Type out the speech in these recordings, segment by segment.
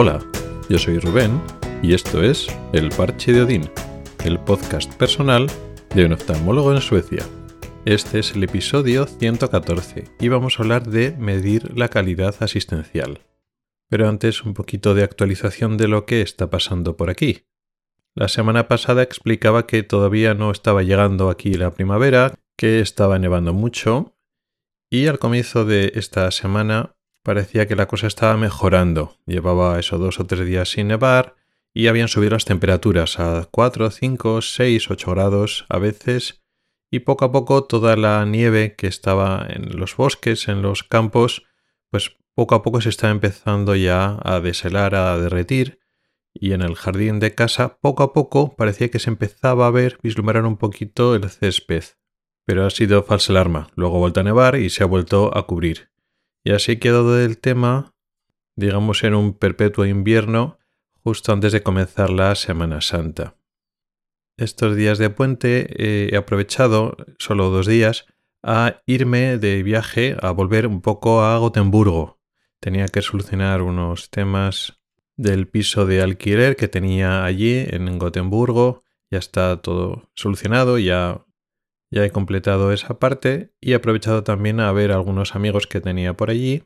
Hola, yo soy Rubén y esto es El Parche de Odín, el podcast personal de un oftalmólogo en Suecia. Este es el episodio 114 y vamos a hablar de medir la calidad asistencial. Pero antes un poquito de actualización de lo que está pasando por aquí. La semana pasada explicaba que todavía no estaba llegando aquí la primavera, que estaba nevando mucho y al comienzo de esta semana parecía que la cosa estaba mejorando. Llevaba eso dos o tres días sin nevar y habían subido las temperaturas a 4, 5, 6, 8 grados a veces y poco a poco toda la nieve que estaba en los bosques, en los campos, pues poco a poco se está empezando ya a deshelar, a derretir y en el jardín de casa poco a poco parecía que se empezaba a ver, vislumbrar un poquito el césped. Pero ha sido falsa alarma, luego ha vuelto a nevar y se ha vuelto a cubrir. Y así he quedado del tema, digamos, en un perpetuo invierno justo antes de comenzar la Semana Santa. Estos días de puente eh, he aprovechado, solo dos días, a irme de viaje, a volver un poco a Gotemburgo. Tenía que solucionar unos temas del piso de alquiler que tenía allí en Gotemburgo. Ya está todo solucionado, ya ya he completado esa parte y he aprovechado también a ver a algunos amigos que tenía por allí.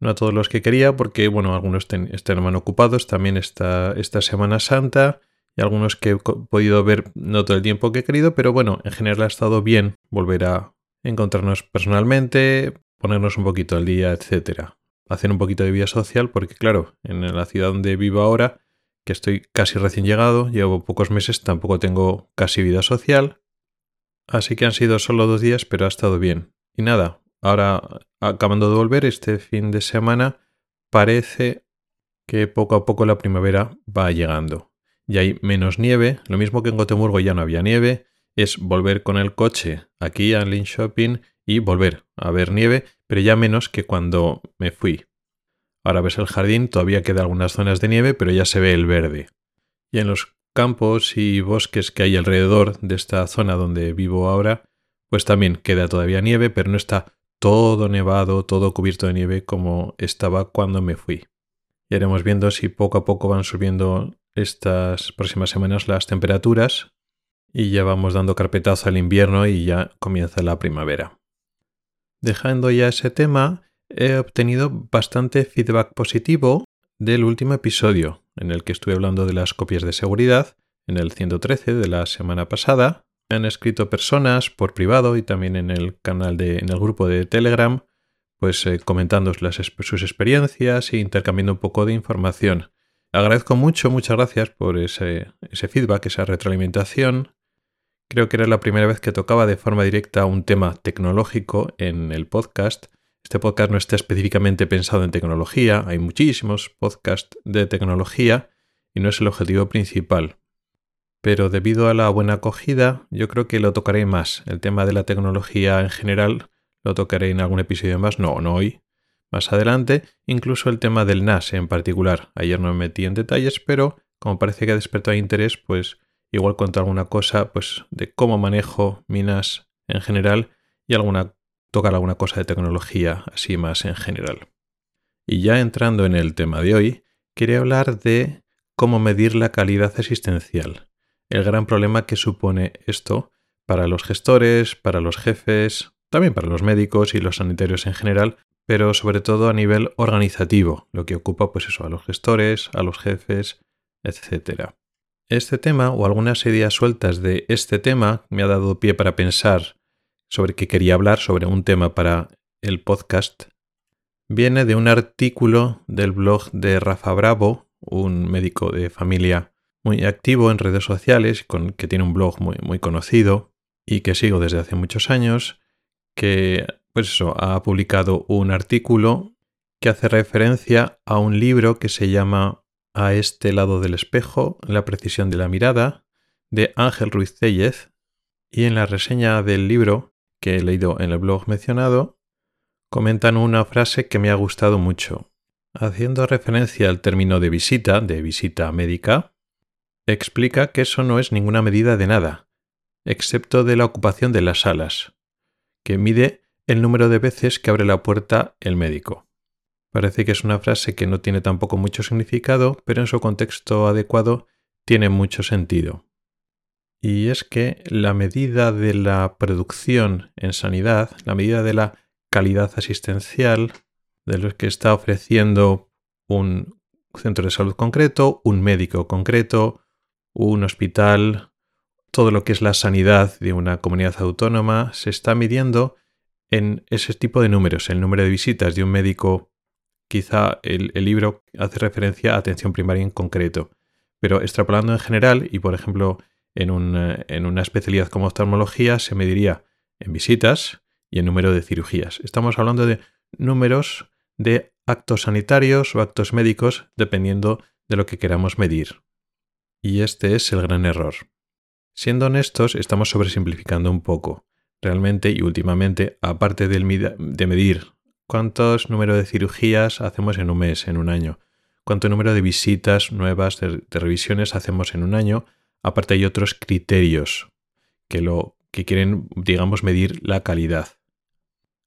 No a todos los que quería, porque bueno, algunos están ocupados también esta, esta Semana Santa y algunos que he podido ver no todo el tiempo que he querido, pero bueno, en general ha estado bien volver a encontrarnos personalmente, ponernos un poquito al día, etcétera. Hacer un poquito de vida social, porque claro, en la ciudad donde vivo ahora, que estoy casi recién llegado, llevo pocos meses, tampoco tengo casi vida social, Así que han sido solo dos días, pero ha estado bien. Y nada, ahora acabando de volver este fin de semana, parece que poco a poco la primavera va llegando. Ya hay menos nieve, lo mismo que en Gotemburgo ya no había nieve, es volver con el coche aquí a Lynn Shopping y volver a ver nieve, pero ya menos que cuando me fui. Ahora ves el jardín, todavía queda algunas zonas de nieve, pero ya se ve el verde. Y en los campos y bosques que hay alrededor de esta zona donde vivo ahora, pues también queda todavía nieve, pero no está todo nevado, todo cubierto de nieve como estaba cuando me fui. Y iremos viendo si poco a poco van subiendo estas próximas semanas las temperaturas y ya vamos dando carpetazo al invierno y ya comienza la primavera. Dejando ya ese tema, he obtenido bastante feedback positivo del último episodio, en el que estuve hablando de las copias de seguridad, en el 113 de la semana pasada. Me han escrito personas por privado y también en el canal de, en el grupo de Telegram, pues eh, comentando sus experiencias e intercambiando un poco de información. Agradezco mucho, muchas gracias por ese, ese feedback, esa retroalimentación. Creo que era la primera vez que tocaba de forma directa un tema tecnológico en el podcast este podcast no está específicamente pensado en tecnología, hay muchísimos podcasts de tecnología y no es el objetivo principal. Pero debido a la buena acogida, yo creo que lo tocaré más. El tema de la tecnología en general lo tocaré en algún episodio más, no, no hoy, más adelante, incluso el tema del NAS en particular. Ayer no me metí en detalles, pero como parece que ha despertado interés, pues igual cuento alguna cosa pues de cómo manejo mi NAS en general y alguna tocar alguna cosa de tecnología así más en general. Y ya entrando en el tema de hoy, quería hablar de cómo medir la calidad asistencial, el gran problema que supone esto para los gestores, para los jefes, también para los médicos y los sanitarios en general, pero sobre todo a nivel organizativo, lo que ocupa pues eso a los gestores, a los jefes, etc. Este tema o algunas ideas sueltas de este tema me ha dado pie para pensar sobre que quería hablar sobre un tema para el podcast viene de un artículo del blog de Rafa Bravo, un médico de familia muy activo en redes sociales, con, que tiene un blog muy, muy conocido y que sigo desde hace muchos años, que pues eso, ha publicado un artículo que hace referencia a un libro que se llama A este lado del espejo, la precisión de la mirada, de Ángel Ruiz Tellez, y en la reseña del libro que he leído en el blog mencionado, comentan una frase que me ha gustado mucho. Haciendo referencia al término de visita, de visita médica, explica que eso no es ninguna medida de nada, excepto de la ocupación de las salas, que mide el número de veces que abre la puerta el médico. Parece que es una frase que no tiene tampoco mucho significado, pero en su contexto adecuado tiene mucho sentido. Y es que la medida de la producción en sanidad, la medida de la calidad asistencial de lo que está ofreciendo un centro de salud concreto, un médico concreto, un hospital, todo lo que es la sanidad de una comunidad autónoma, se está midiendo en ese tipo de números, el número de visitas de un médico. Quizá el, libro hace referencia a atención primaria en concreto, pero extrapolando en general y por ejemplo en, en una especialidad como oftalmología se mediría en visitas y en número de cirugías. Estamos hablando de números de actos sanitarios o actos médicos dependiendo de lo que queramos medir. Y este es el gran error. Siendo honestos, estamos sobresimplificando un poco. Realmente y últimamente, aparte de medir cuántos número de cirugías hacemos en un mes, en un año, cuánto número de visitas nuevas, de, revisiones hacemos en un año, aparte hay otros criterios que, lo, que quieren, digamos, medir la calidad.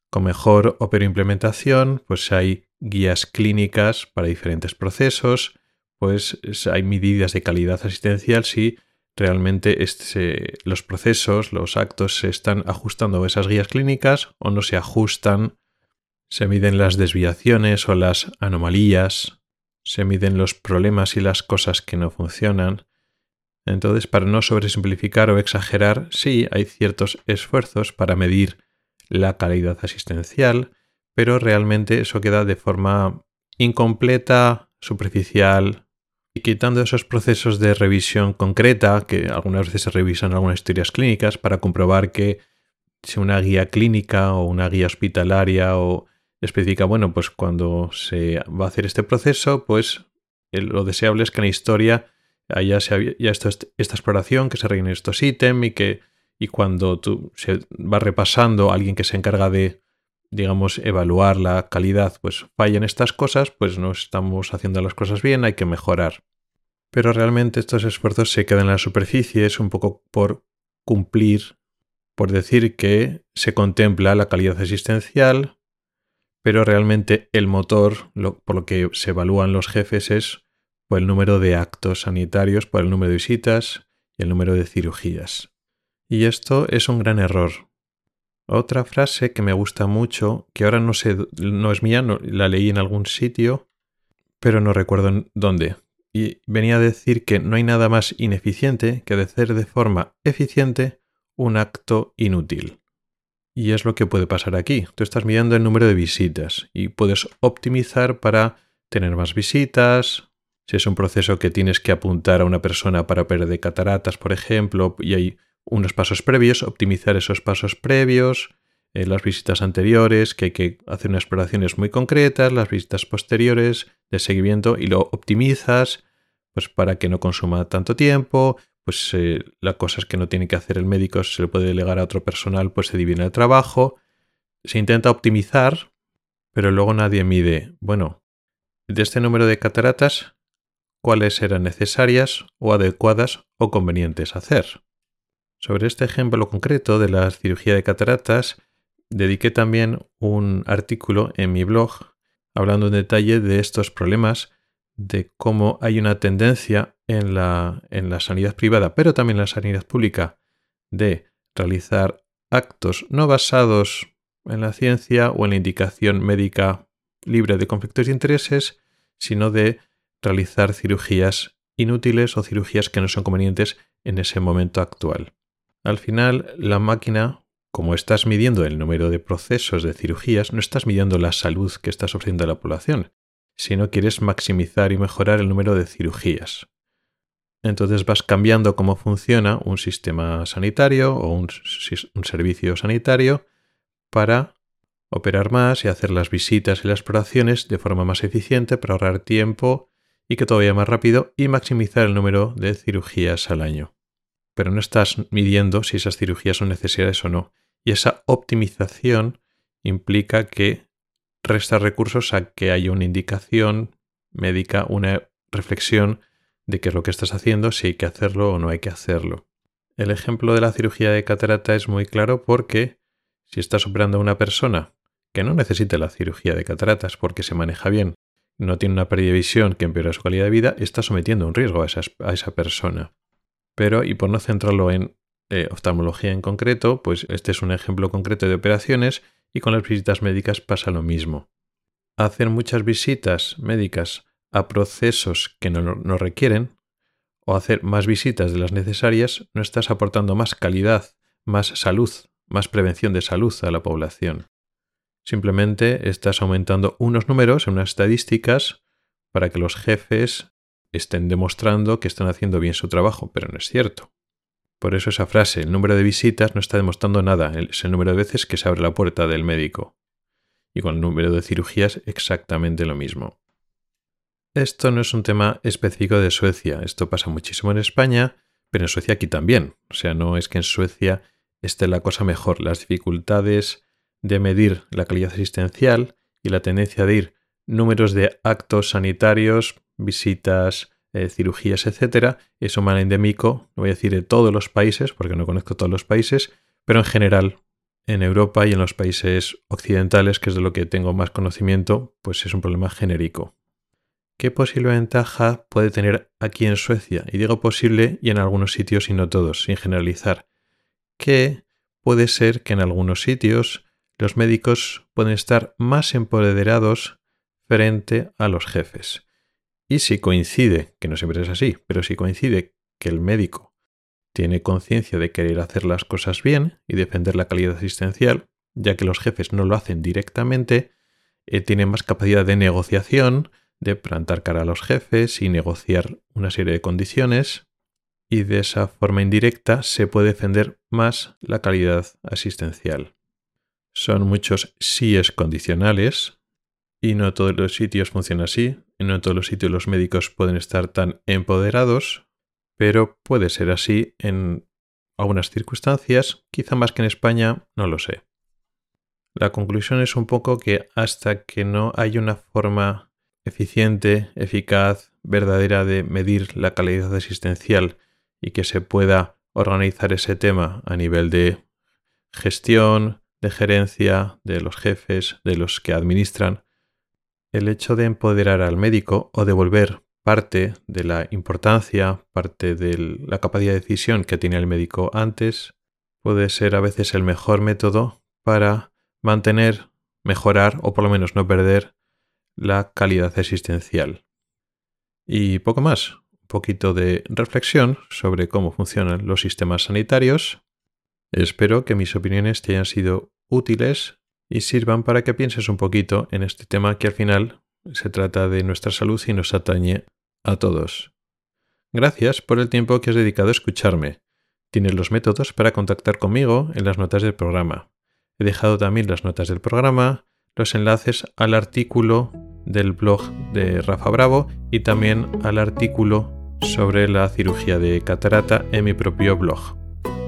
Con mejor o peor implementación, pues hay guías clínicas para diferentes procesos, pues hay medidas de calidad asistencial si realmente este, los procesos, los actos se están ajustando a esas guías clínicas o no se ajustan, se miden las desviaciones o las anomalías, se miden los problemas y las cosas que no funcionan. Entonces, para no sobresimplificar o exagerar, sí hay ciertos esfuerzos para medir la calidad asistencial, pero realmente eso queda de forma incompleta, superficial, y quitando esos procesos de revisión concreta, que algunas veces se revisan algunas historias clínicas para comprobar que si una guía clínica o una guía hospitalaria o especifica, bueno, pues cuando se va a hacer este proceso, pues lo deseable es que en la historia haya ya esta exploración, que se rellenen estos ítems y que y cuando tú se va repasando alguien que se encarga de, digamos, evaluar la calidad, pues fallan estas cosas, pues no estamos haciendo las cosas bien, hay que mejorar. Pero realmente estos esfuerzos se quedan en la superficie, es un poco por cumplir, por decir que se contempla la calidad asistencial, pero realmente el motor, por lo que se evalúan los jefes, es por el número de actos sanitarios, por el número de visitas y el número de cirugías. Y esto es un gran error. Otra frase que me gusta mucho, que ahora no sé, no es mía, la leí en algún sitio, pero no recuerdo dónde. Y venía a decir que no hay nada más ineficiente que hacer de forma eficiente un acto inútil. Y es lo que puede pasar aquí. Tú estás midiendo el número de visitas y puedes optimizar para tener más visitas. Si es un proceso que tienes que apuntar a una persona para perder cataratas, por ejemplo, y hay unos pasos previos, optimizar esos pasos previos, eh, las visitas anteriores, que hay que hacer unas exploraciones muy concretas, las visitas posteriores de seguimiento y lo optimizas pues para que no consuma tanto tiempo, pues eh, las cosas que no tiene que hacer el médico se le puede delegar a otro personal, pues se divide el trabajo. Se intenta optimizar, pero luego nadie mide, bueno, de este número de cataratas, cuáles eran necesarias o adecuadas o convenientes hacer. Sobre este ejemplo concreto de la cirugía de cataratas, dediqué también un artículo en mi blog hablando en detalle de estos problemas, de cómo hay una tendencia en la, en la sanidad privada, pero también en la sanidad pública, de realizar actos no basados en la ciencia o en la indicación médica libre de conflictos de intereses, sino de realizar cirugías inútiles o cirugías que no son convenientes en ese momento actual. Al final, la máquina, como estás midiendo el número de procesos de cirugías, no estás midiendo la salud que estás ofreciendo a la población, sino quieres maximizar y mejorar el número de cirugías. Entonces vas cambiando cómo funciona un sistema sanitario o un, un servicio sanitario para operar más y hacer las visitas y las exploraciones de forma más eficiente para ahorrar tiempo y que todo vaya más rápido y maximizar el número de cirugías al año pero no estás midiendo si esas cirugías son necesarias o no. Y esa optimización implica que restas recursos a que haya una indicación médica, una reflexión de qué es lo que estás haciendo, si hay que hacerlo o no hay que hacerlo. El ejemplo de la cirugía de catarata es muy claro porque si estás operando a una persona que no necesite la cirugía de cataratas porque se maneja bien, no tiene una pérdida de visión que empeora su calidad de vida, está sometiendo un riesgo a, esa persona. Pero, y por no centrarlo en eh, oftalmología en concreto, pues este es un ejemplo concreto de operaciones y con las visitas médicas pasa lo mismo. Hacer muchas visitas médicas a procesos que no, no requieren o hacer más visitas de las necesarias no estás aportando más calidad, más salud, más prevención de salud a la población. Simplemente estás aumentando unos números en unas estadísticas para que los jefes estén demostrando que están haciendo bien su trabajo, pero no es cierto. Por eso esa frase, el número de visitas, no está demostrando nada, es el número de veces que se abre la puerta del médico. Y con el número de cirugías exactamente lo mismo. Esto no es un tema específico de Suecia, esto pasa muchísimo en España, pero en Suecia aquí también. O sea, no es que en Suecia esté la cosa mejor. Las dificultades de medir la calidad asistencial y la tendencia de ir números de actos sanitarios, visitas, eh, cirugías, etcétera, es un mal endémico, no voy a decir de todos los países, porque no conozco todos los países, pero en general en Europa y en los países occidentales, que es de lo que tengo más conocimiento, pues es un problema genérico. ¿Qué posible ventaja puede tener aquí en Suecia? Y digo posible y en algunos sitios y no todos, sin generalizar. Que puede ser que en algunos sitios los médicos pueden estar más empoderados frente a los jefes. Y si coincide, que no siempre es así, pero si coincide que el médico tiene conciencia de querer hacer las cosas bien y defender la calidad asistencial, ya que los jefes no lo hacen directamente, eh, tiene más capacidad de negociación, de plantar cara a los jefes y negociar una serie de condiciones, y de esa forma indirecta se puede defender más la calidad asistencial. Son muchos síes condicionales y no todos los sitios funcionan así, no todos los sitios los médicos pueden estar tan empoderados, pero puede ser así en algunas circunstancias, quizá más que en España, no lo sé. La conclusión es un poco que hasta que no hay una forma eficiente, eficaz, verdadera de medir la calidad asistencial y que se pueda organizar ese tema a nivel de gestión, de gerencia, de los jefes, de los que administran, el hecho de empoderar al médico o devolver parte de la importancia, parte de la capacidad de decisión que tiene el médico antes, puede ser a veces el mejor método para mantener, mejorar o por lo menos no perder la calidad existencial. Y poco más, un poquito de reflexión sobre cómo funcionan los sistemas sanitarios Espero que mis opiniones te hayan sido útiles y sirvan para que pienses un poquito en este tema que al final se trata de nuestra salud y nos atañe a todos. Gracias por el tiempo que has dedicado a escucharme. Tienes los métodos para contactar conmigo en las notas del programa. He dejado también las notas del programa, los enlaces al artículo del blog de Rafa Bravo y también al artículo sobre la cirugía de catarata en mi propio blog.